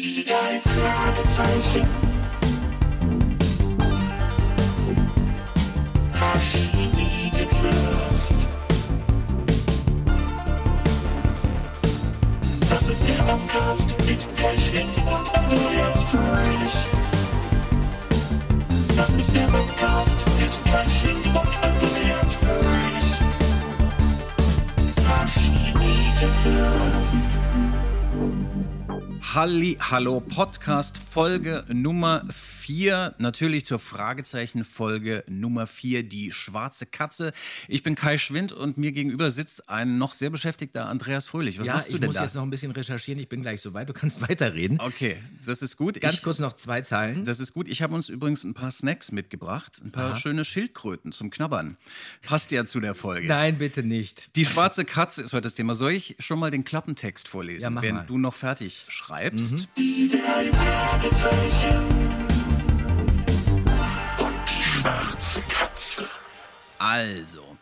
Die drei Fragezeichen. Das ist der Podcast mit Pechling und Andreas Fröhlich. Das ist der Podcast mit Pechling und Halli, hallo, Podcast Folge Nummer 4, natürlich zur Fragezeichen Folge Nummer 4, die schwarze Katze. Ich bin Kai Schwind und mir gegenüber sitzt ein noch sehr beschäftigter Andreas Fröhlich. Was ja, machst du ich denn muss da? jetzt noch ein bisschen recherchieren. Ich bin gleich soweit. Du kannst weiterreden. Okay, das ist gut. Ganz ich, kurz noch zwei Zeilen. Das ist gut. Ich habe uns übrigens ein paar Snacks mitgebracht, ein paar Aha. schöne Schildkröten zum Knabbern. Passt ja zu der Folge. Nein, bitte nicht. Die schwarze Katze ist heute das Thema. Soll ich schon mal den Klappentext vorlesen, Ja, mach wenn mal. du noch fertig schreibst? Die drei Fragezeichen. Schwarze Katze. Also,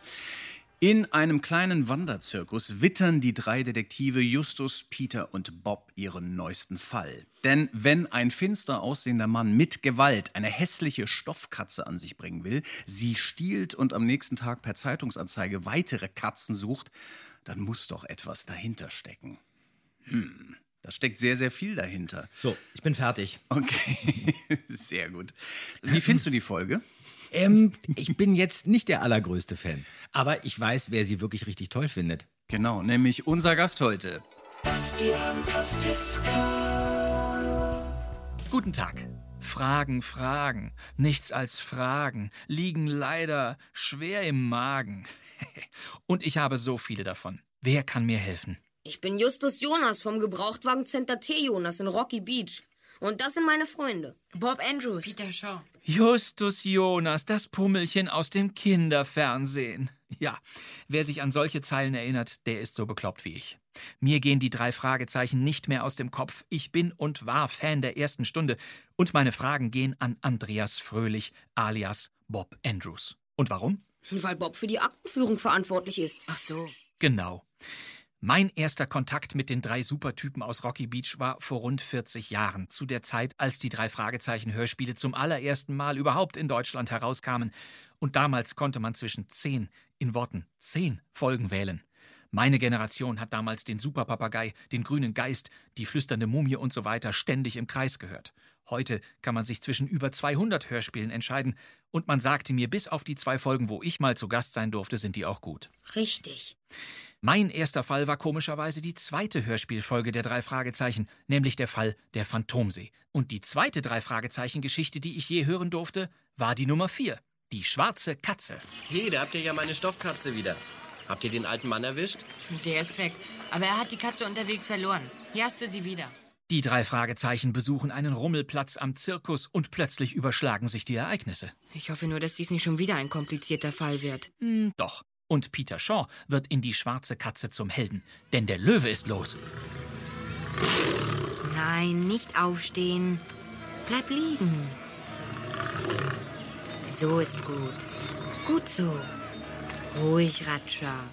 in einem kleinen Wanderzirkus wittern die drei Detektive Justus, Peter und Bob ihren neuesten Fall. Denn wenn ein finster aussehender Mann mit Gewalt eine hässliche Stoffkatze an sich bringen will, sie stiehlt und am nächsten Tag per Zeitungsanzeige weitere Katzen sucht, dann muss doch etwas dahinter stecken. Hm, da steckt sehr, sehr viel dahinter. So, ich bin fertig. Okay, sehr gut. Wie findest du die Folge? Ähm, ich bin jetzt nicht der allergrößte Fan. Aber ich weiß, wer sie wirklich richtig toll findet. Genau, nämlich unser Gast heute. Bastian Pastewka. Guten Tag. Fragen, Fragen, nichts als Fragen, liegen leider schwer im Magen. Und ich habe so viele davon. Wer kann mir helfen? Ich bin Justus Jonas vom Gebrauchtwagencenter T. Jonas in Rocky Beach. Und das sind meine Freunde. Bob Andrews. Peter Shaw. Justus Jonas, das Pummelchen aus dem Kinderfernsehen. Ja, wer sich an solche Zeilen erinnert, der ist so bekloppt wie ich. Mir gehen die drei Fragezeichen nicht mehr aus dem Kopf. Ich bin und war Fan der ersten Stunde. Und meine Fragen gehen an Andreas Fröhlich alias Bob Andrews. Und warum? Weil Bob für die Aktenführung verantwortlich ist. Ach so. Genau. Mein erster Kontakt mit den drei Supertypen aus Rocky Beach war vor rund 40 Jahren, zu der Zeit, als die drei Fragezeichen-Hörspiele zum allerersten Mal überhaupt in Deutschland herauskamen. Und damals konnte man zwischen zehn, in Worten zehn Folgen wählen. Meine Generation hat damals den Superpapagei, den grünen Geist, die flüsternde Mumie und so weiter ständig im Kreis gehört. Heute kann man sich zwischen über 200 Hörspielen entscheiden und man sagte mir, bis auf die zwei Folgen, wo ich mal zu Gast sein durfte, sind die auch gut. Richtig. Mein erster Fall war komischerweise die zweite Hörspielfolge der drei Fragezeichen, nämlich der Fall der Phantomsee. Und die zweite drei Fragezeichen Geschichte, die ich je hören durfte, war die Nummer vier. Die schwarze Katze. Hey, da habt ihr ja meine Stoffkatze wieder. Habt ihr den alten Mann erwischt? Der ist weg. Aber er hat die Katze unterwegs verloren. Hier hast du sie wieder. Die drei Fragezeichen besuchen einen Rummelplatz am Zirkus und plötzlich überschlagen sich die Ereignisse. Ich hoffe nur, dass dies nicht schon wieder ein komplizierter Fall wird. Hm, doch. Und Peter Shaw wird in die schwarze Katze zum Helden, denn der Löwe ist los. Nein, nicht aufstehen. Bleib liegen. So ist gut. Gut so. Ruhig, Ratscher.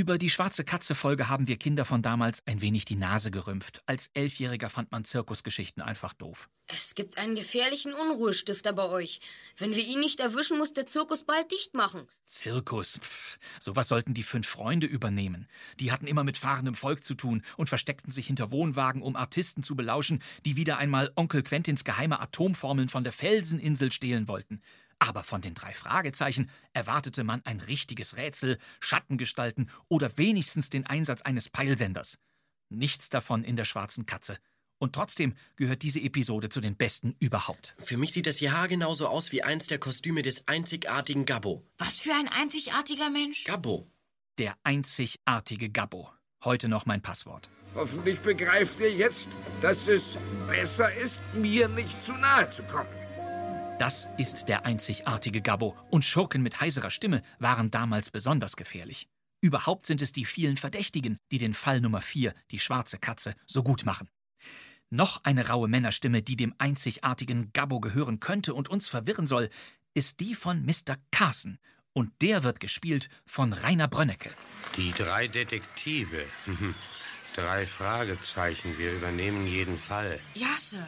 Über die schwarze Katze-Folge haben wir Kinder von damals ein wenig die Nase gerümpft. Als Elfjähriger fand man Zirkusgeschichten einfach doof. Es gibt einen gefährlichen Unruhestifter bei euch. Wenn wir ihn nicht erwischen, muss der Zirkus bald dicht machen. Zirkus, pff, sowas sollten die fünf Freunde übernehmen. Die hatten immer mit fahrendem Volk zu tun und versteckten sich hinter Wohnwagen, um Artisten zu belauschen, die wieder einmal Onkel Quentins geheime Atomformeln von der Felseninsel stehlen wollten. Aber von den drei Fragezeichen erwartete man ein richtiges Rätsel, Schattengestalten oder wenigstens den Einsatz eines Peilsenders. Nichts davon in der schwarzen Katze. Und trotzdem gehört diese Episode zu den besten überhaupt. Für mich sieht das Jahr genauso aus wie eins der Kostüme des einzigartigen Gabbo. Was für ein einzigartiger Mensch. Gabbo. Der einzigartige Gabbo. Heute noch mein Passwort. Hoffentlich begreift ihr jetzt, dass es besser ist, mir nicht zu nahe zu kommen. Das ist der einzigartige Gabbo. Und Schurken mit heiserer Stimme waren damals besonders gefährlich. Überhaupt sind es die vielen Verdächtigen, die den Fall Nummer 4, die schwarze Katze, so gut machen. Noch eine raue Männerstimme, die dem einzigartigen Gabbo gehören könnte und uns verwirren soll, ist die von Mr. Carson. Und der wird gespielt von Rainer Brönnecke. Die drei Detektive. Drei Fragezeichen. Wir übernehmen jeden Fall. Ja, Sir.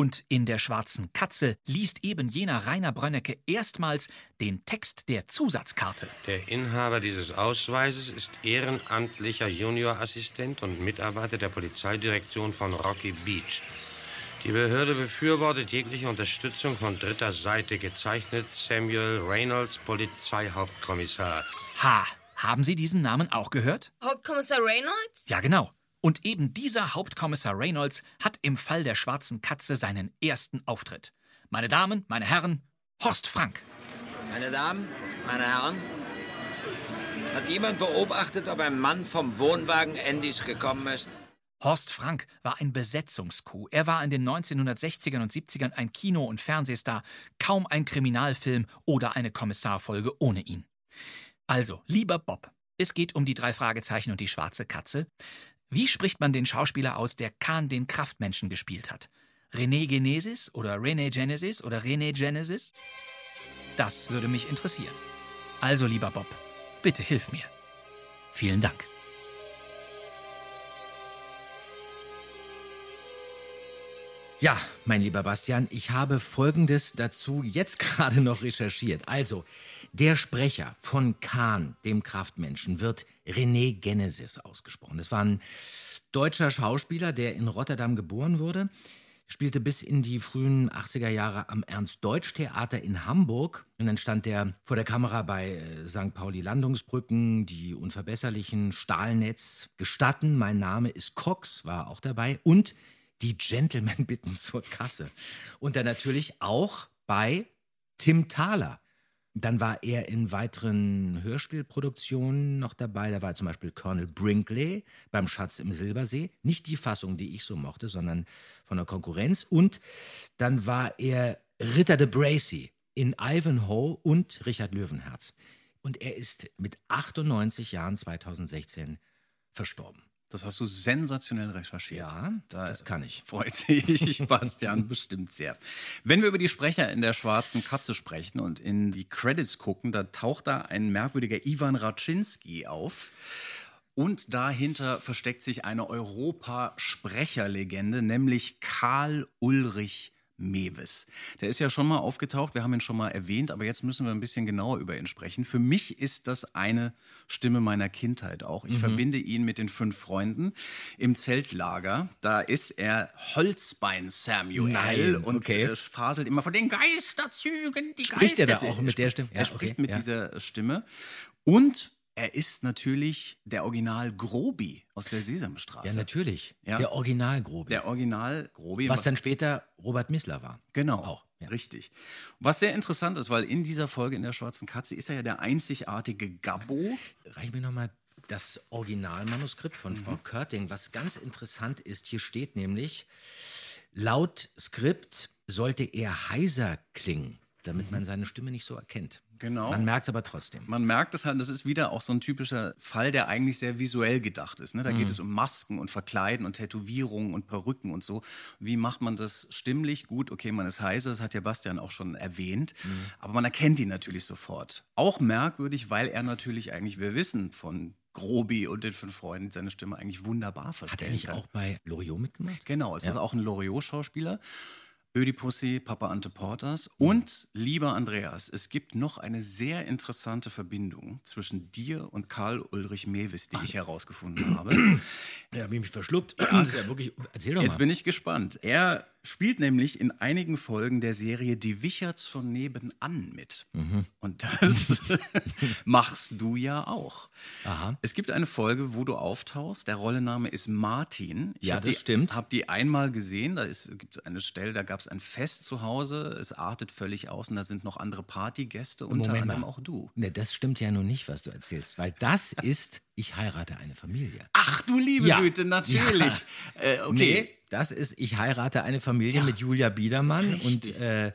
Und in der schwarzen Katze liest eben jener Rainer Brönnecke erstmals den Text der Zusatzkarte. Der Inhaber dieses Ausweises ist ehrenamtlicher Juniorassistent und Mitarbeiter der Polizeidirektion von Rocky Beach. Die Behörde befürwortet jegliche Unterstützung von dritter Seite, gezeichnet Samuel Reynolds, Polizeihauptkommissar. Ha, haben Sie diesen Namen auch gehört? Hauptkommissar Reynolds? Ja, genau. Und eben dieser Hauptkommissar Reynolds hat im Fall der schwarzen Katze seinen ersten Auftritt. Meine Damen, meine Herren, Horst Frank. Meine Damen, meine Herren, hat jemand beobachtet, ob ein Mann vom Wohnwagen Andys gekommen ist? Horst Frank war ein Besetzungskuh. Er war in den 1960ern und 70ern ein Kino- und Fernsehstar, kaum ein Kriminalfilm oder eine Kommissarfolge ohne ihn. Also, lieber Bob, es geht um die drei Fragezeichen und die schwarze Katze. Wie spricht man den Schauspieler aus, der Khan den Kraftmenschen gespielt hat? René Genesis oder René Genesis oder René Genesis? Das würde mich interessieren. Also, lieber Bob, bitte hilf mir. Vielen Dank. Ja, mein lieber Bastian, ich habe Folgendes dazu jetzt gerade noch recherchiert. Also, der Sprecher von Khan, dem Kraftmenschen, wird René Genesis ausgesprochen. Das war ein deutscher Schauspieler, der in Rotterdam geboren wurde, spielte bis in die frühen 80er Jahre am Ernst-Deutsch-Theater in Hamburg und dann stand er vor der Kamera bei äh, St. Pauli Landungsbrücken, die Unverbesserlichen, Stahlnetz, Gestatten, mein Name ist Cox, war auch dabei und die Gentlemen bitten zur Kasse. Und dann natürlich auch bei Tim Thaler. Dann war er in weiteren Hörspielproduktionen noch dabei. Da war zum Beispiel Colonel Brinkley beim Schatz im Silbersee. Nicht die Fassung, die ich so mochte, sondern von der Konkurrenz. Und dann war er Ritter de Bracy in Ivanhoe und Richard Löwenherz. Und er ist mit 98 Jahren 2016 verstorben. Das hast du sensationell recherchiert. Ja, das kann ich. Freut sich Bastian bestimmt sehr. Wenn wir über die Sprecher in der Schwarzen Katze sprechen und in die Credits gucken, da taucht da ein merkwürdiger Ivan Raczynski auf. Und dahinter versteckt sich eine Europasprecherlegende, nämlich Karl Ulrich Mewes. Der ist ja schon mal aufgetaucht, wir haben ihn schon mal erwähnt, aber jetzt müssen wir ein bisschen genauer über ihn sprechen. Für mich ist das eine Stimme meiner Kindheit auch. Ich Mhm. verbinde ihn mit den fünf Freunden im Zeltlager. Da ist er Holzbein Samuel Nein, und okay. äh, faselt immer von den Geisterzügen, die Spricht er da auch mit der Stimme? Er Ja, spricht okay, mit ja. dieser Stimme und er ist natürlich der Original Grobi aus der Sesamstraße. Ja, natürlich. Ja. Der Original-Grobi. Der Original Grobi. Was dann später Robert Missler war. Genau, Auch, ja. richtig. Was sehr interessant ist, weil in dieser Folge in der Schwarzen Katze ist er ja der einzigartige Gabbo. Reich mir nochmal das Originalmanuskript von Frau Körting. Was ganz interessant ist, hier steht nämlich, laut Skript sollte er heiser klingen, damit man seine Stimme nicht so erkennt. Genau. Man merkt es aber trotzdem. Man merkt es halt, das ist wieder auch so ein typischer Fall, der eigentlich sehr visuell gedacht ist. Ne? Da geht Mhm. es um Masken und Verkleiden und Tätowierungen und Perücken und so. Wie macht man das stimmlich? Gut, okay, man ist heiser, das hat ja Bastian auch schon erwähnt. Mhm. Aber man erkennt ihn natürlich sofort. Auch merkwürdig, weil er natürlich eigentlich, wir wissen von Grobi und den fünf Freunden, seine Stimme eigentlich wunderbar Hat verstellen er nicht kann. auch bei Loriot mitgemacht? Genau, es Ja. ist auch ein Loriot-Schauspieler. Ödipussy, Papa Ante Portas. Mhm. Und, lieber Andreas, es gibt noch eine sehr interessante Verbindung zwischen dir und Karl Ulrich Mewis, die ich herausgefunden habe. Ja, habe ich mich verschluckt. Das ist ja wirklich, erzähl doch Jetzt mal. bin ich gespannt. Er spielt nämlich in einigen Folgen der Serie Die Wicherts von nebenan mit. Mhm. Und das machst du ja auch. Aha. Es gibt eine Folge, wo du auftauchst. Der Rollenname ist Martin. Ich Ja, hab das die, stimmt. habe die einmal gesehen. Da gibt es eine Stelle, da gab es ein Fest zu Hause. Es artet völlig aus und da sind noch andere Partygäste, unter Moment anderem mal. auch du. Ne, das stimmt ja nun nicht, was du erzählst, weil das ist, ich heirate eine Familie. Ach du liebe Ja. Güte, natürlich. Ja. Äh, okay. Nee, das ist, ich heirate eine Familie mit Julia Biedermann und äh,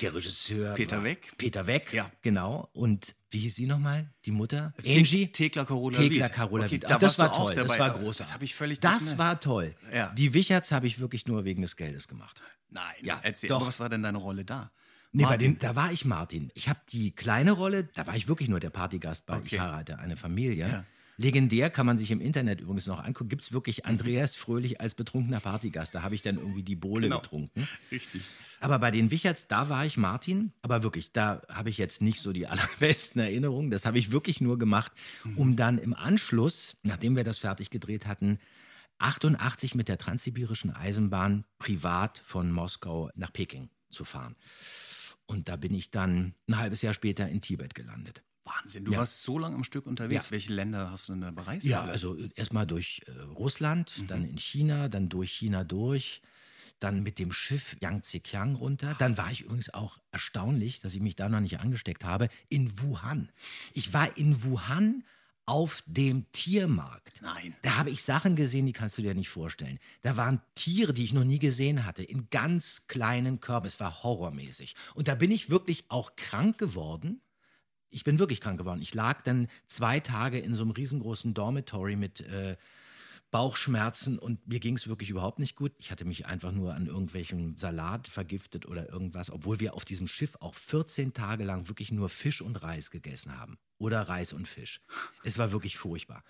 der Regisseur. Peter Weck. Peter Weck, Ja. genau. Und wie hieß sie nochmal? Die Mutter? Te- Angie? Tekla Carola Tekla. Carola Okay, da das war toll, das war Das- großartig. das habe ich völlig Das war toll. Ja. Die Wicherts habe ich wirklich nur wegen des Geldes gemacht. Nein, Ja, erzähl. doch. Was war denn deine Rolle da? Nee, bei den, da war ich Martin. Ich habe die kleine Rolle, da war ich wirklich nur der Partygast bei Okay. Ich heirate eine Familie. Ja. Legendär kann man sich im Internet übrigens noch angucken. Gibt es wirklich Andreas Fröhlich als betrunkener Partygast? Da habe ich dann irgendwie die Bohle Genau. getrunken. Richtig. Aber bei den Wicherts, da war ich Martin. Aber wirklich, da habe ich jetzt nicht so die allerbesten Erinnerungen. Das habe ich wirklich nur gemacht, um dann im Anschluss, nachdem wir das fertig gedreht hatten, 88 mit der Transsibirischen Eisenbahn privat von Moskau nach Peking zu fahren. Und da bin ich dann ein halbes Jahr später in Tibet gelandet. Wahnsinn, du Ja. warst so lange am Stück unterwegs. Ja. Welche Länder hast du denn da bereist? Ja, also erstmal durch äh, Russland, dann in China, dann durch China durch, dann mit dem Schiff Yangtze Kiang runter. Dann war ich übrigens auch erstaunlich, dass ich mich da noch nicht angesteckt habe, in Wuhan. Ich war in Wuhan auf dem Tiermarkt. Nein. Da habe ich Sachen gesehen, die kannst du dir nicht vorstellen. Da waren Tiere, die ich noch nie gesehen hatte, in ganz kleinen Körben. Es war horrormäßig. Und da bin ich wirklich auch krank geworden. Ich bin wirklich krank geworden. Ich lag dann zwei Tage in so einem riesengroßen Dormitory mit äh, Bauchschmerzen und mir ging es wirklich überhaupt nicht gut. Ich hatte mich einfach nur an irgendwelchen Salat vergiftet oder irgendwas, obwohl wir auf diesem Schiff auch 14 Tage lang wirklich nur Fisch und Reis gegessen haben. Oder Reis und Fisch. Es war wirklich furchtbar.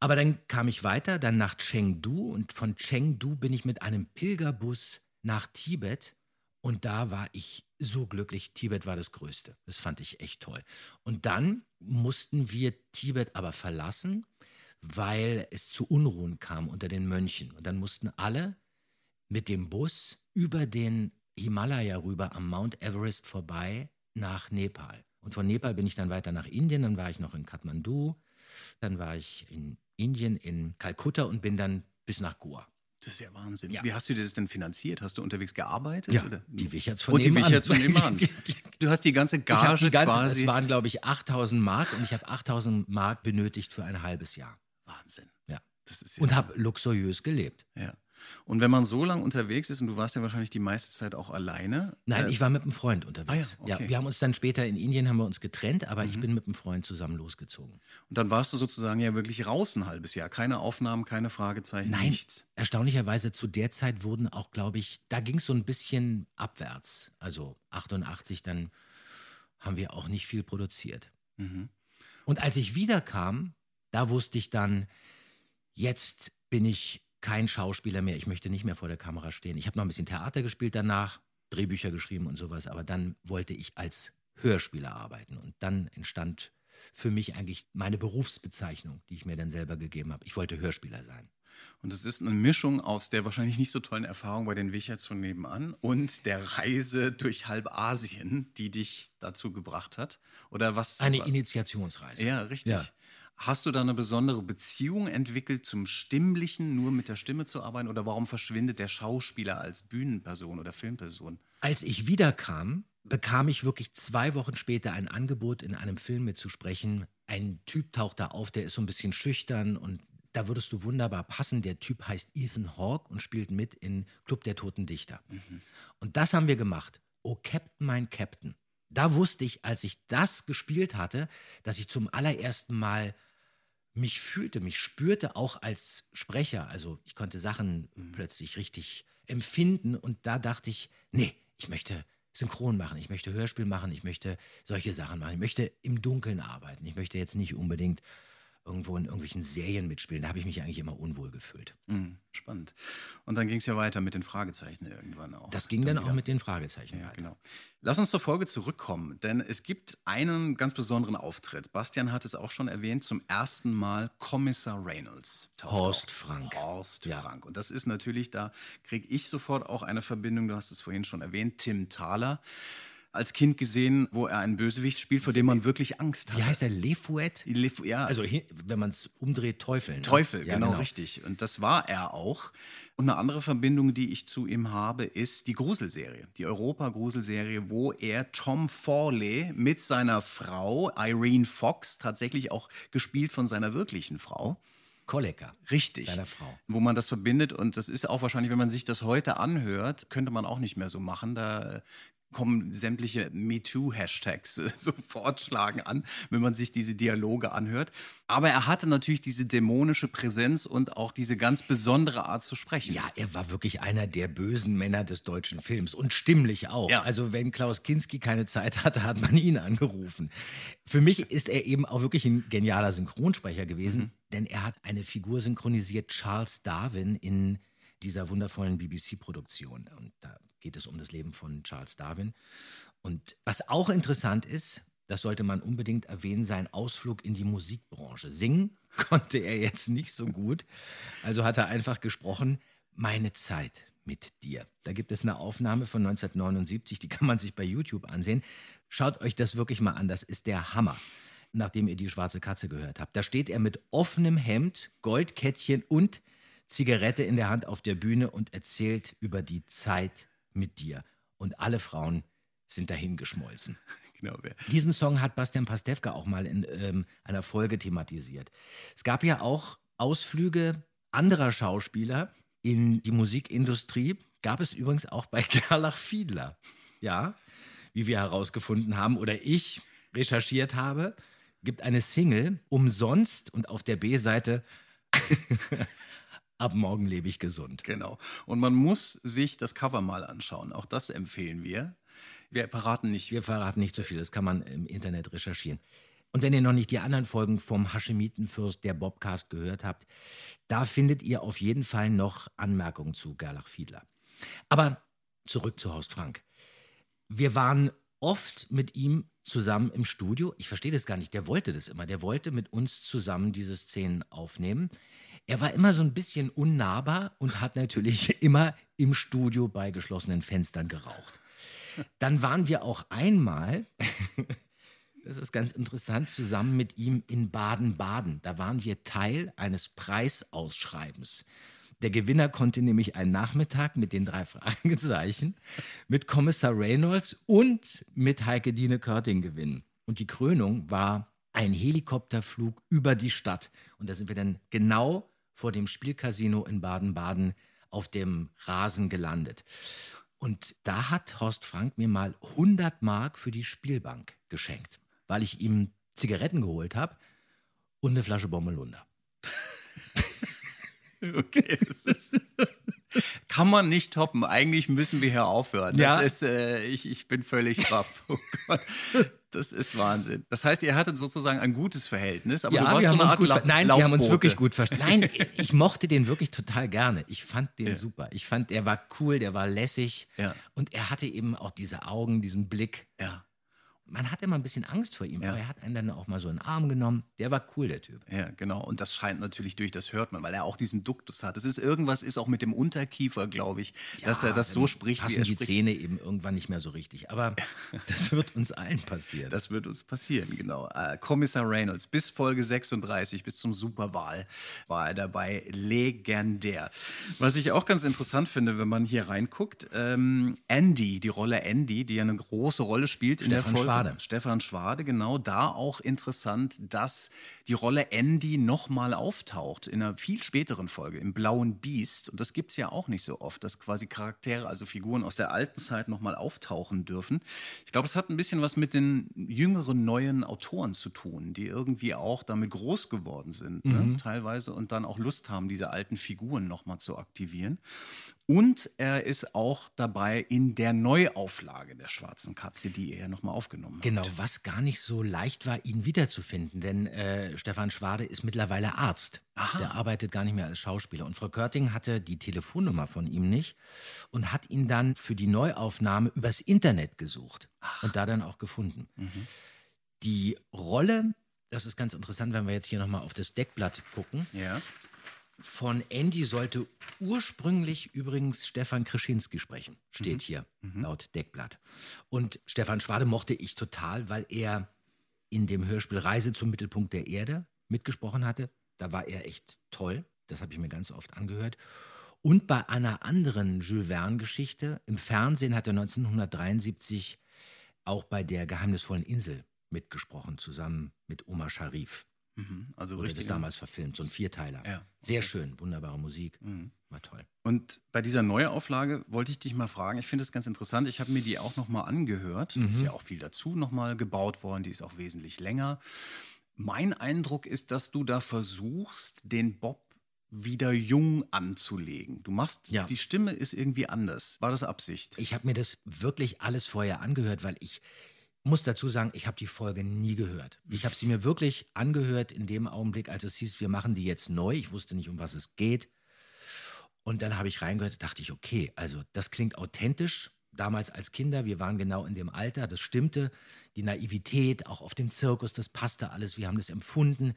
Aber dann kam ich weiter, dann nach Chengdu und von Chengdu bin ich mit einem Pilgerbus nach Tibet und da war ich so glücklich. Tibet war das Größte. Das fand ich echt toll. Und dann mussten wir Tibet aber verlassen, weil es zu Unruhen kam unter den Mönchen. Und dann mussten alle mit dem Bus über den Himalaya rüber am Mount Everest vorbei nach Nepal. Und von Nepal bin ich dann weiter nach Indien, dann war ich noch in Kathmandu, dann war ich in Indien, in Kalkutta und bin dann bis nach Goa. Das ist ja Wahnsinn. Ja. Wie hast du dir das denn finanziert? Hast du unterwegs gearbeitet? Ja, oder? die Wicherts von Und die. Wicherts von nebenan. Du hast die ganze Gage die ganzen, quasi. es waren, glaube ich, 8000 Mark und ich habe 8000 Mark benötigt für ein halbes Jahr. Wahnsinn. Ja. Das ist ja Und habe luxuriös gelebt. Ja. Und wenn man so lang unterwegs ist und du warst ja wahrscheinlich die meiste Zeit auch alleine. Nein, äh, ich war mit einem Freund unterwegs. Ah ja, okay. Mhm. wir haben uns dann später in Indien haben wir uns getrennt, aber ich bin mit einem Freund zusammen losgezogen. Und dann warst du sozusagen ja wirklich raus ein halbes Jahr. Keine Aufnahmen, keine Fragezeichen, Nein, nichts. erstaunlicherweise zu der Zeit wurden auch, glaube ich, da ging es so ein bisschen abwärts. Also 88, dann haben wir auch nicht viel produziert. Mhm. Und als ich wiederkam, da wusste ich dann, jetzt bin ich kein Schauspieler mehr, ich möchte nicht mehr vor der Kamera stehen. Ich habe noch ein bisschen Theater gespielt danach, Drehbücher geschrieben und sowas, aber dann wollte ich als Hörspieler arbeiten und dann entstand für mich eigentlich meine Berufsbezeichnung, die ich mir dann selber gegeben habe. Ich wollte Hörspieler sein. Und es ist eine Mischung aus der wahrscheinlich nicht so tollen Erfahrung bei den Wicherts von nebenan und der Reise durch halb Asien, die dich dazu gebracht hat. Oder was? Eine Initiationsreise. Ja, richtig. Ja. Hast du da eine besondere Beziehung entwickelt zum Stimmlichen, nur mit der Stimme zu arbeiten? Oder warum verschwindet der Schauspieler als Bühnenperson oder Filmperson? Als ich wiederkam, bekam ich wirklich zwei Wochen später ein Angebot, in einem Film mitzusprechen. Ein Typ taucht da auf, der ist so ein bisschen schüchtern und da würdest du wunderbar passen. Der Typ heißt Ethan Hawke und spielt mit in Club der Toten Dichter. Und das haben wir gemacht. Oh Captain, mein Captain. Da wusste ich, als ich das gespielt hatte, dass ich zum allerersten Mal mich fühlte, mich spürte auch als Sprecher. Also ich konnte Sachen plötzlich richtig empfinden und da dachte ich, nee, ich möchte Synchron machen, ich möchte Hörspiel machen, ich möchte solche Sachen machen, ich möchte im Dunkeln arbeiten, ich möchte jetzt nicht unbedingt irgendwo in irgendwelchen Serien mitspielen. Da habe ich mich eigentlich immer unwohl gefühlt. Mhm, spannend. Und dann ging es ja weiter mit den Fragezeichen irgendwann auch. Das ging dann, auch wieder. mit den Fragezeichen Ja, weiter. genau. Lass uns zur Folge zurückkommen, denn es gibt einen ganz besonderen Auftritt. Bastian hat es auch schon erwähnt, zum ersten Mal Kommissar Reynolds. Horst. Frank. Horst Ja. Frank. Und das ist natürlich, da kriege ich sofort auch eine Verbindung, du hast es vorhin schon erwähnt, Tim Thaler. Als Kind gesehen, wo er einen Bösewicht spielt, vor dem man wirklich Angst hat. Wie heißt der? Lefouet? Ja, Also wenn man es umdreht, Teufel. Ne? Teufel, Ja, genau, richtig. Und das war er auch. Und eine andere Verbindung, die ich zu ihm habe, ist die Gruselserie, die Europa-Gruselserie, wo er Tom Forley mit seiner Frau Irene Fox, tatsächlich auch gespielt von seiner wirklichen Frau, Kollecker. Richtig. Seiner Frau. Wo man das verbindet. Und das ist auch wahrscheinlich, wenn man sich das heute anhört, könnte man auch nicht mehr so machen. Da kommen sämtliche MeToo-Hashtags äh, sofort schlagen an, wenn man sich diese Dialoge anhört. Aber er hatte natürlich diese dämonische Präsenz und auch diese ganz besondere Art zu sprechen. Ja, er war wirklich einer der bösen Männer des deutschen Films und stimmlich auch. Ja. Also wenn Klaus Kinski keine Zeit hatte, hat man ihn angerufen. Für mich ist er eben auch wirklich ein genialer Synchronsprecher gewesen, denn er hat eine Figur synchronisiert, Charles Darwin, in dieser wundervollen BBC-Produktion. Und da geht es um das Leben von Charles Darwin. Und was auch interessant ist, das sollte man unbedingt erwähnen, sein Ausflug in die Musikbranche. Singen konnte er jetzt nicht so gut. Also hat er einfach gesprochen, meine Zeit mit dir. Da gibt es eine Aufnahme von 1979, die kann man sich bei YouTube ansehen. Schaut euch das wirklich mal an, das ist der Hammer, nachdem ihr die schwarze Katze gehört habt. Da steht er mit offenem Hemd, Goldkettchen und Zigarette in der Hand auf der Bühne und erzählt über die Zeit mit dir. Und alle Frauen sind dahingeschmolzen. Genau, wer- Diesen Song hat Bastian Pastewka auch mal in ähm, einer Folge thematisiert. Es gab ja auch Ausflüge anderer Schauspieler in die Musikindustrie. Gab es übrigens auch bei Gerlach Fiedler. Ja, wie wir herausgefunden haben oder ich recherchiert habe, gibt eine Single umsonst und auf der B-Seite Ab morgen lebe ich gesund. Genau. Und man muss sich das Cover mal anschauen. Auch das empfehlen wir. Wir verraten nicht. Wir verraten nicht so viel, das kann man im Internet recherchieren. Und wenn ihr noch nicht die anderen Folgen vom Haschemitenfürst, der Bobcast, gehört habt, da findet ihr auf jeden Fall noch Anmerkungen zu Gerlach Fiedler. Aber zurück zu Horst Frank. Wir waren oft mit ihm zusammen im Studio. Ich verstehe das gar nicht. Der wollte das immer. Der wollte mit uns zusammen diese Szenen aufnehmen. Er war immer so ein bisschen unnahbar und hat natürlich immer im Studio bei geschlossenen Fenstern geraucht. Dann waren wir auch einmal, das ist ganz interessant, zusammen mit ihm in Baden-Baden. Da waren wir Teil eines Preisausschreibens. Der Gewinner konnte nämlich einen Nachmittag mit den drei Fragezeichen, mit Kommissar Reynolds und mit Heike Dine Körting gewinnen. Und die Krönung war ein Helikopterflug über die Stadt. Und da sind wir dann genau vor dem Spielcasino in Baden-Baden auf dem Rasen gelandet. Und da hat Horst Frank mir mal 100 Mark für die Spielbank geschenkt, weil ich ihm Zigaretten geholt habe und eine Flasche Bommelunder. Okay, das ist. Kann man nicht toppen. Eigentlich müssen wir hier aufhören. Das Ja. ist, äh, ich, ich bin völlig straff. Oh Gott. Das ist Wahnsinn. Das heißt, ihr hattet sozusagen ein gutes Verhältnis, aber du warst so eine Art gut La Nein, wir haben uns Laufbote. wirklich gut verstanden. Nein, ich mochte den wirklich total gerne. Ich fand den super. Ich fand, der war cool, der war lässig. Ja. Und er hatte eben auch diese Augen, diesen Blick. Ja. Man hatte immer ein bisschen Angst vor ihm, Ja. aber er hat einen dann auch mal so in den Arm genommen. Der war cool, der Typ. Ja, genau. Und das scheint natürlich durch, das hört man, weil er auch diesen Duktus hat. Es ist irgendwas ist auch mit dem Unterkiefer, glaube ich, dass er das so spricht, wie passen er die spricht. Zähne eben irgendwann nicht mehr so richtig. Aber das wird uns allen passieren. Das wird uns passieren, genau. Äh, Kommissar Reynolds, bis Folge 36, bis zum Superwahl war er dabei. Legendär. Was ich auch ganz interessant finde, wenn man hier reinguckt, ähm, Andy, die Rolle Andy, die ja eine große Rolle spielt in der Stefan Folge. Schwade. Stefan Schwade, genau. Da auch interessant, dass die Rolle Andy nochmal auftaucht in einer viel späteren Folge, im Blauen Biest. Und das gibt es ja auch nicht so oft, dass quasi Charaktere, also Figuren aus der alten Zeit nochmal auftauchen dürfen. Ich glaube, es hat ein bisschen was mit den jüngeren, neuen Autoren zu tun, die irgendwie auch damit groß geworden sind, ne? Mhm. teilweise, und dann auch Lust haben, diese alten Figuren nochmal zu aktivieren. Und er ist auch dabei in der Neuauflage der Schwarzen Katze, die er nochmal aufgenommen hat. Genau, was gar nicht so leicht war, ihn wiederzufinden, denn äh, Stefan Schwade ist mittlerweile Arzt. Der arbeitet gar nicht mehr als Schauspieler. Und Frau Körting hatte die Telefonnummer von ihm nicht und hat ihn dann für die Neuaufnahme übers Internet gesucht und da dann auch gefunden. Die Rolle, das ist ganz interessant, wenn wir jetzt hier nochmal auf das Deckblatt gucken. Ja. Von Andy sollte ursprünglich übrigens Stefan Krischinski sprechen, steht hier laut Deckblatt. Und Stefan Schwade mochte ich total, weil er in dem Hörspiel Reise zum Mittelpunkt der Erde mitgesprochen hatte. Da war er echt toll. Das habe ich mir ganz oft angehört. Und bei einer anderen Jules Verne-Geschichte im Fernsehen hat er 1973 auch bei der geheimnisvollen Insel mitgesprochen, zusammen mit Omar Sharif. Mhm. Also Wurde richtig. das damals verfilmt, so ein Vierteiler. Ja. Sehr schön, wunderbare Musik. Mhm. War toll. Und bei dieser Neuauflage wollte ich dich mal fragen, ich finde es ganz interessant, ich habe mir die auch nochmal angehört. Mhm. Ist ja auch viel dazu nochmal gebaut worden, die ist auch wesentlich länger. Mein Eindruck ist, dass du da versuchst, den Bob wieder jung anzulegen. Du machst, Ja. die Stimme ist irgendwie anders. War das Absicht? Ich habe mir das wirklich alles vorher angehört, weil ich muss dazu sagen, ich habe die Folge nie gehört. Ich habe sie mir wirklich angehört in dem Augenblick, als es hieß, wir machen die jetzt neu. Ich wusste nicht, um was es geht. Und dann habe ich reingehört, dachte ich, okay, also das klingt authentisch. Damals als Kinder, wir waren genau in dem Alter, das stimmte. Die Naivität, auch auf dem Zirkus, das passte alles, wir haben das empfunden.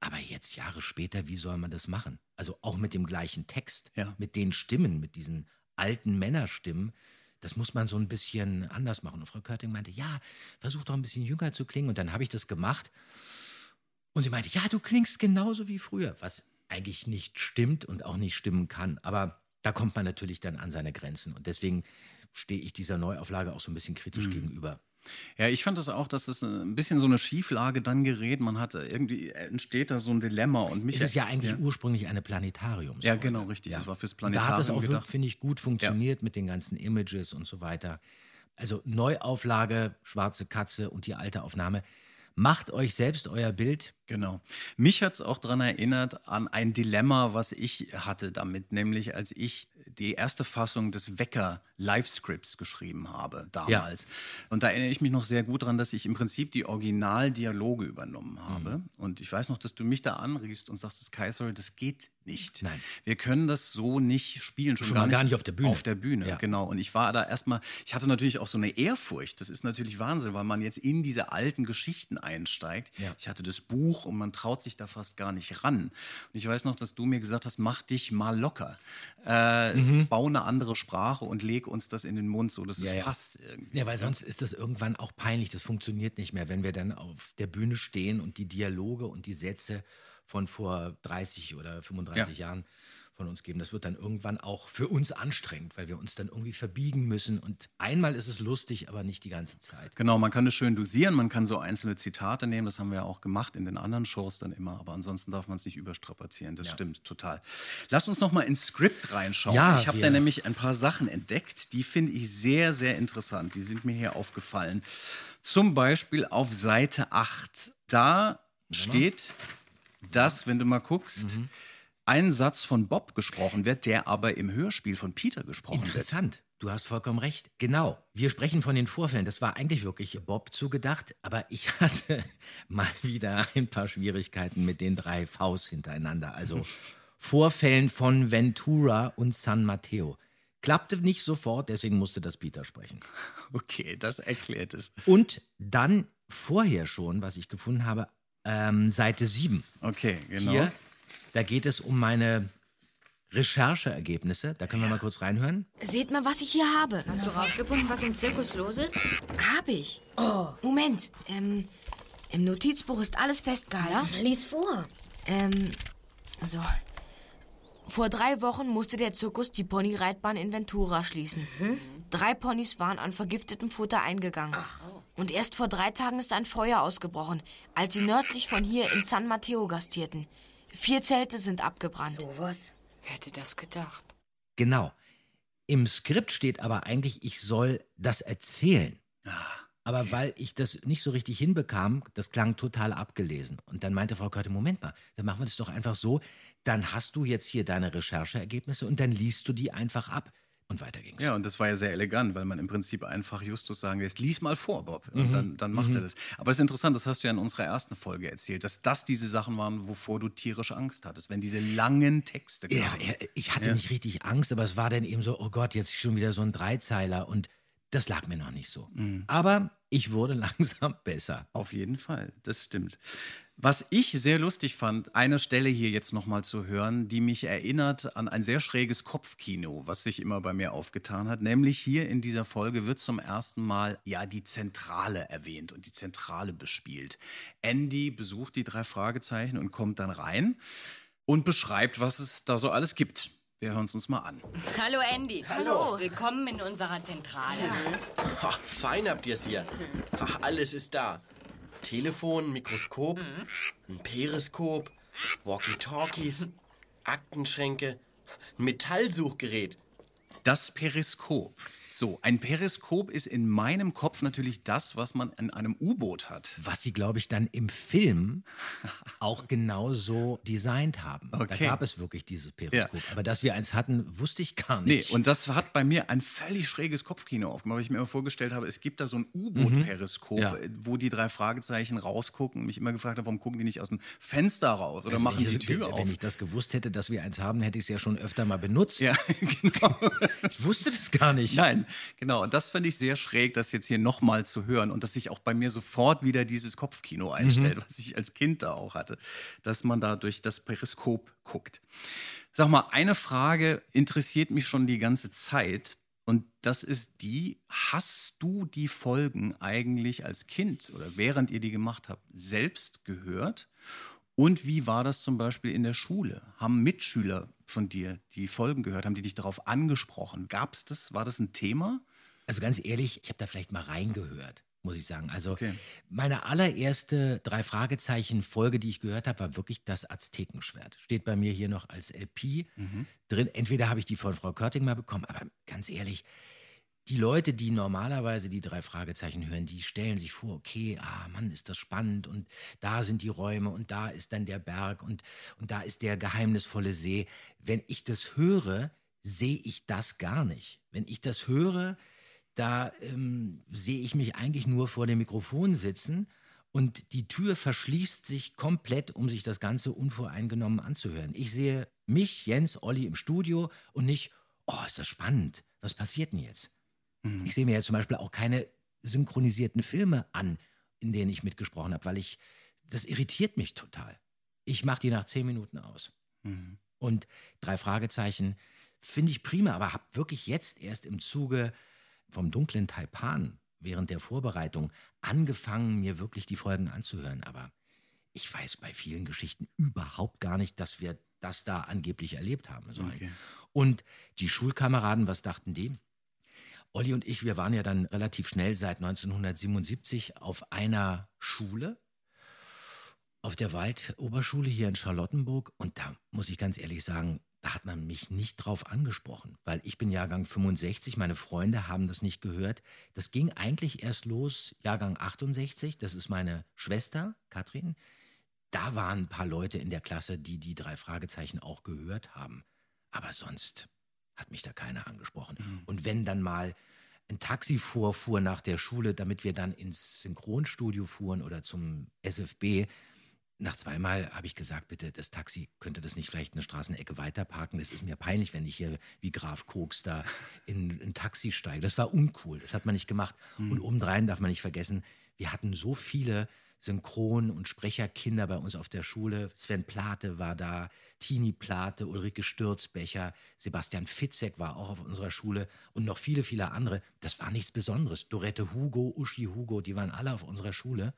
Aber jetzt, Jahre später, wie soll man das machen? Also auch mit dem gleichen Text, Ja. mit den Stimmen, mit diesen alten Männerstimmen. Das muss man so ein bisschen anders machen. Und Frau Körting meinte, ja, versuch doch ein bisschen jünger zu klingen. Und dann habe ich das gemacht. Und sie meinte, ja, du klingst genauso wie früher, was eigentlich nicht stimmt und auch nicht stimmen kann. Aber da kommt man natürlich dann an seine Grenzen. Und deswegen stehe ich dieser Neuauflage auch so ein bisschen kritisch gegenüber. Ja, ich fand das auch, dass es ein bisschen so eine Schieflage dann gerät. Man hat irgendwie, entsteht da so ein Dilemma. Und mich Es ist ja eigentlich ursprünglich eine Planetariumsfolge. Ja, genau, richtig. Das war fürs Und Da hat das Planetarium auch, finde ich, gut funktioniert mit den ganzen Images und so weiter. Also Neuauflage, Schwarze Katze und die alte Aufnahme. Macht euch selbst euer Bild. Genau. Mich hat es auch daran erinnert an ein Dilemma, was ich hatte damit, nämlich als ich die erste Fassung des Wecker Live-Scripts geschrieben habe damals. Und da erinnere ich mich noch sehr gut dran, dass ich im Prinzip die Originaldialoge übernommen habe. Mhm. Und ich weiß noch, dass du mich da anriefst und sagst, Kai, sorry, das geht nicht. Nein. Wir können das so nicht spielen, schon, Schon gar, nicht gar nicht auf der Bühne. Auf der Bühne, Ja. genau. Und ich war da erstmal, ich hatte natürlich auch so eine Ehrfurcht. Das ist natürlich Wahnsinn, weil man jetzt in diese alten Geschichten einsteigt. Ja. Ich hatte das Buch und man traut sich da fast gar nicht ran. Und ich weiß noch, dass du mir gesagt hast, mach dich mal locker. Äh, Mhm. Bau eine andere Sprache und leg uns das in den Mund, so dass Ja, es ja. passt irgendwie. Ja, weil sonst ist das irgendwann auch peinlich. Das funktioniert nicht mehr, wenn wir dann auf der Bühne stehen und die Dialoge und die Sätze von vor 30 oder 35 Jahren von uns geben. Das wird dann irgendwann auch für uns anstrengend, weil wir uns dann irgendwie verbiegen müssen. Und einmal ist es lustig, aber nicht die ganze Zeit. Genau, man kann das schön dosieren, man kann so einzelne Zitate nehmen, das haben wir ja auch gemacht in den anderen Shows dann immer, aber ansonsten darf man es nicht überstrapazieren, das stimmt total. Lasst uns noch mal ins Skript reinschauen. Ja, ich habe da nämlich ein paar Sachen entdeckt, die finde ich sehr, sehr interessant, die sind mir hier aufgefallen. Zum Beispiel auf Seite 8, da steht, dass, wenn du mal guckst, Mhm. Ein Satz von Bob gesprochen wird, der aber im Hörspiel von Peter gesprochen wird. Interessant. Du hast vollkommen recht. Genau. Wir sprechen von den Vorfällen. Das war eigentlich wirklich Bob zugedacht, aber ich hatte mal wieder ein paar Schwierigkeiten mit den drei Vs hintereinander. Also Vorfällen von Ventura und San Mateo. Klappte nicht sofort, deswegen musste das Peter sprechen. Okay, das erklärt es. Und dann vorher schon, was ich gefunden habe, ähm, Seite 7. Okay, genau. Hier, da geht es um meine Rechercheergebnisse. Da können wir mal kurz reinhören. Seht mal, was ich hier habe. Hast du rausgefunden, was im Zirkus los ist? Hab ich. Oh. Moment. Ähm, Im Notizbuch ist alles festgehalten. Lies vor. Ähm, so. Vor drei Wochen musste der Zirkus die Ponyreitbahn in Ventura schließen. Drei Ponys waren an vergiftetem Futter eingegangen. Und erst vor drei Tagen ist ein Feuer ausgebrochen, als sie nördlich von hier in San Mateo gastierten. Vier Zelte sind abgebrannt. Sowas. Wer hätte das gedacht? Genau. Im Skript steht aber eigentlich, ich soll das erzählen. Aber weil ich das nicht so richtig hinbekam, das klang total abgelesen. Und dann meinte Frau Körte, Moment mal, dann machen wir das doch einfach so, dann hast du jetzt hier deine Rechercheergebnisse und dann liest du die einfach ab. Und weiter ging's. Ja, und das war ja sehr elegant, weil man im Prinzip einfach Justus sagen lässt, lies mal vor, Bob. Und Mhm. dann, dann macht Mhm. er das. Aber es ist interessant, das hast du ja in unserer ersten Folge erzählt, dass das diese Sachen waren, wovor du tierisch Angst hattest, wenn diese langen Texte Ja, kamen. ja, ich hatte Ja. nicht richtig Angst, aber es war dann eben so, oh Gott, jetzt schon wieder so ein Dreizeiler und das lag mir noch nicht so. Mhm. Aber ich wurde langsam besser. Auf jeden Fall, das stimmt. Was ich sehr lustig fand, eine Stelle hier jetzt nochmal zu hören, die mich erinnert an ein sehr schräges Kopfkino, was sich immer bei mir aufgetan hat. Nämlich hier in dieser Folge wird zum ersten Mal ja die Zentrale erwähnt und die Zentrale bespielt. Andy besucht die drei Fragezeichen und kommt dann rein und beschreibt, was es da so alles gibt. Wir hören es uns mal an. Hallo Andy. Hallo. Willkommen in unserer Zentrale. Ha, fein habt ihr's hier. Ha, alles ist da. Telefon, Mikroskop, ein Periskop, Walkie-Talkies, Aktenschränke, ein Metallsuchgerät. Das Periskop. So, ein Periskop ist in meinem Kopf natürlich das, was man in einem U-Boot hat. Was sie, glaube ich, dann im Film auch genauso designt haben. Da Okay. gab es wirklich dieses Periskop. Aber dass wir eins hatten, wusste ich gar Nee, nicht. und das hat bei mir ein völlig schräges Kopfkino aufgemacht, weil ich mir immer vorgestellt habe, es gibt da so ein U-Boot-Periskop, Mhm. Ja. wo die drei Fragezeichen rausgucken und mich immer gefragt habe, warum gucken die nicht aus dem Fenster raus oder Also machen ich- die Tür wenn auf? ich das gewusst hätte, dass wir eins haben, hätte ich es ja schon öfter mal benutzt. Ja, genau. Ich wusste das gar nicht. Nein, genau. Und das finde ich sehr schräg, das jetzt hier nochmal zu hören und dass sich auch bei mir sofort wieder dieses Kopfkino einstellt, was ich als Kind da auch hatte, dass man da durch das Periskop guckt. Sag mal, eine Frage interessiert mich schon die ganze Zeit. Und das ist die, hast du die Folgen eigentlich als Kind oder während ihr die gemacht habt, selbst gehört? Und wie war das zum Beispiel in der Schule? Haben Mitschüler von dir die Folgen gehört? Haben die dich darauf angesprochen? Gab es das? War das ein Thema? Also ganz ehrlich, ich habe da vielleicht mal reingehört, muss ich sagen. Also Okay. meine allererste drei Fragezeichen Folge, die ich gehört habe, war wirklich das Aztekenschwert. Steht bei mir hier noch als LP drin. Entweder habe ich die von Frau Körting mal bekommen, aber ganz ehrlich, die Leute, die normalerweise die drei Fragezeichen hören, die stellen sich vor, okay, ah Mann, ist das spannend und da sind die Räume und da ist dann der Berg und, und da ist der geheimnisvolle See. Wenn ich das höre, sehe ich das gar nicht. Wenn ich das höre, da ähm, sehe ich mich eigentlich nur vor dem Mikrofon sitzen und die Tür verschließt sich komplett, um sich das Ganze unvoreingenommen anzuhören. Ich sehe mich, Jens, Olli im Studio und nicht, oh, ist das spannend, was passiert denn jetzt? Ich sehe mir jetzt zum Beispiel auch keine synchronisierten Filme an, in denen ich mitgesprochen habe, weil ich, das irritiert mich total. Ich mache die nach zehn Minuten aus. Und drei Fragezeichen finde ich prima, aber habe wirklich jetzt erst im Zuge vom dunklen Taipan während der Vorbereitung angefangen, mir wirklich die Folgen anzuhören. Aber ich weiß bei vielen Geschichten überhaupt gar nicht, dass wir das da angeblich erlebt haben sollen. Okay. Und die Schulkameraden, was dachten die? Olli und ich, wir waren ja dann relativ schnell seit 1977 auf einer Schule, auf der Waldoberschule hier in Charlottenburg. Und da muss ich ganz ehrlich sagen, da hat man mich nicht drauf angesprochen, weil ich bin Jahrgang 65, meine Freunde haben das nicht gehört. Das ging eigentlich erst los, Jahrgang 68, das ist meine Schwester, Katrin. Da waren ein paar Leute in der Klasse, die die drei Fragezeichen auch gehört haben. Aber sonst hat mich da keiner angesprochen. Und wenn dann mal ein Taxi vorfuhr nach der Schule, damit wir dann ins Synchronstudio fuhren oder zum SFB, nach zweimal habe ich gesagt, bitte, das Taxi könnte das nicht vielleicht eine Straßenecke weiter parken. Das ist mir peinlich, wenn ich hier wie Graf Koks da in ein Taxi steige. Das war uncool, das hat man nicht gemacht. Und obendrein darf man nicht vergessen, wir hatten so viele Synchron- und Sprecherkinder bei uns auf der Schule. Sven Plate war da, Tini Plate, Ulrike Stürzbecher, Sebastian Fitzek war auch auf unserer Schule und noch viele, viele andere. Das war nichts Besonderes. Dorette Hugo, Uschi Hugo, die waren alle auf unserer Schule.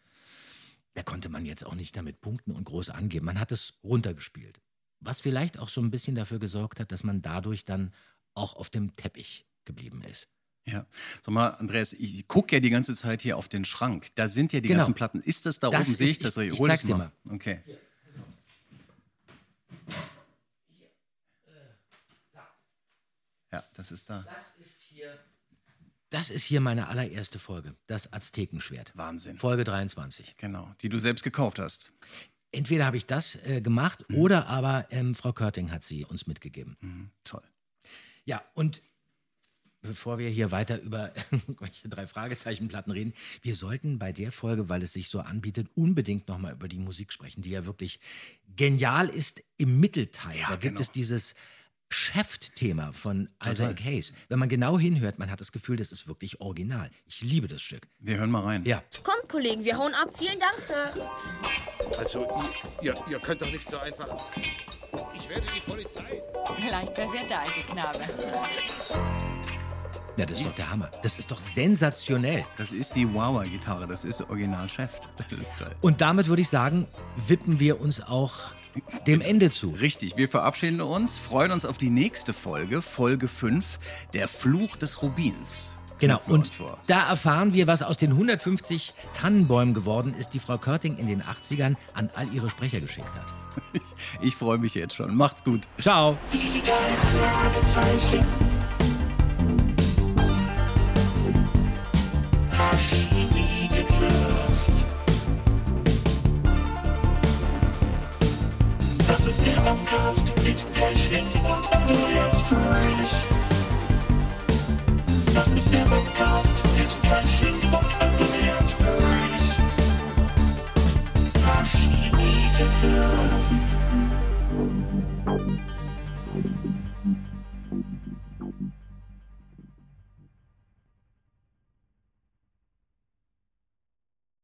Da konnte man jetzt auch nicht damit punkten und groß angeben. Man hat es runtergespielt. Was vielleicht auch so ein bisschen dafür gesorgt hat, dass man dadurch dann auch auf dem Teppich geblieben ist. Ja. Sag mal, Andreas, ich gucke ja die ganze Zeit hier auf den Schrank. Da sind ja die Genau. ganzen Platten. Ist das da Das oben? Sehe ich ist- das? ich- ich das zeig's dir Okay. Ja, das ist da. Das ist hier meine allererste Folge, das Aztekenschwert. Wahnsinn. Folge 23. Genau, die du selbst gekauft hast. Entweder habe ich das äh, gemacht oder aber ähm, Frau Körting hat sie uns mitgegeben. Mhm, toll. Ja, und bevor wir hier weiter über irgendwelche drei Fragezeichenplatten reden, wir sollten bei der Folge, weil es sich so anbietet, unbedingt nochmal über die Musik sprechen, die ja wirklich genial ist im Mittelteil. Ja, da gibt genau. es dieses Chef-Thema von Isaac Hayes. Wenn man genau hinhört, man hat das Gefühl, das ist wirklich original. Ich liebe das Stück. Wir hören mal rein. Ja. Kommt, Kollegen, wir hauen ab. Vielen Dank, Sir. Also, ihr, ihr, ihr könnt doch nicht so einfach. Ich werde die Polizei. Leicht verwirrt, der alte Knabe. Ja, das ist doch der Hammer. Das ist doch sensationell. Das ist die Wawa-Gitarre, das ist Original-Chef. Das ist geil. Und damit würde ich sagen, wippen wir uns auch dem Ende zu. Richtig, wir verabschieden uns, freuen uns auf die nächste Folge, Folge 5, der Fluch des Rubins. Genau, und da erfahren wir, was aus den 150 Tannenbäumen geworden ist, die Frau Körting in den 80ern an all ihre Sprecher geschickt hat. Ich freue mich jetzt schon. Macht's gut. Ciao.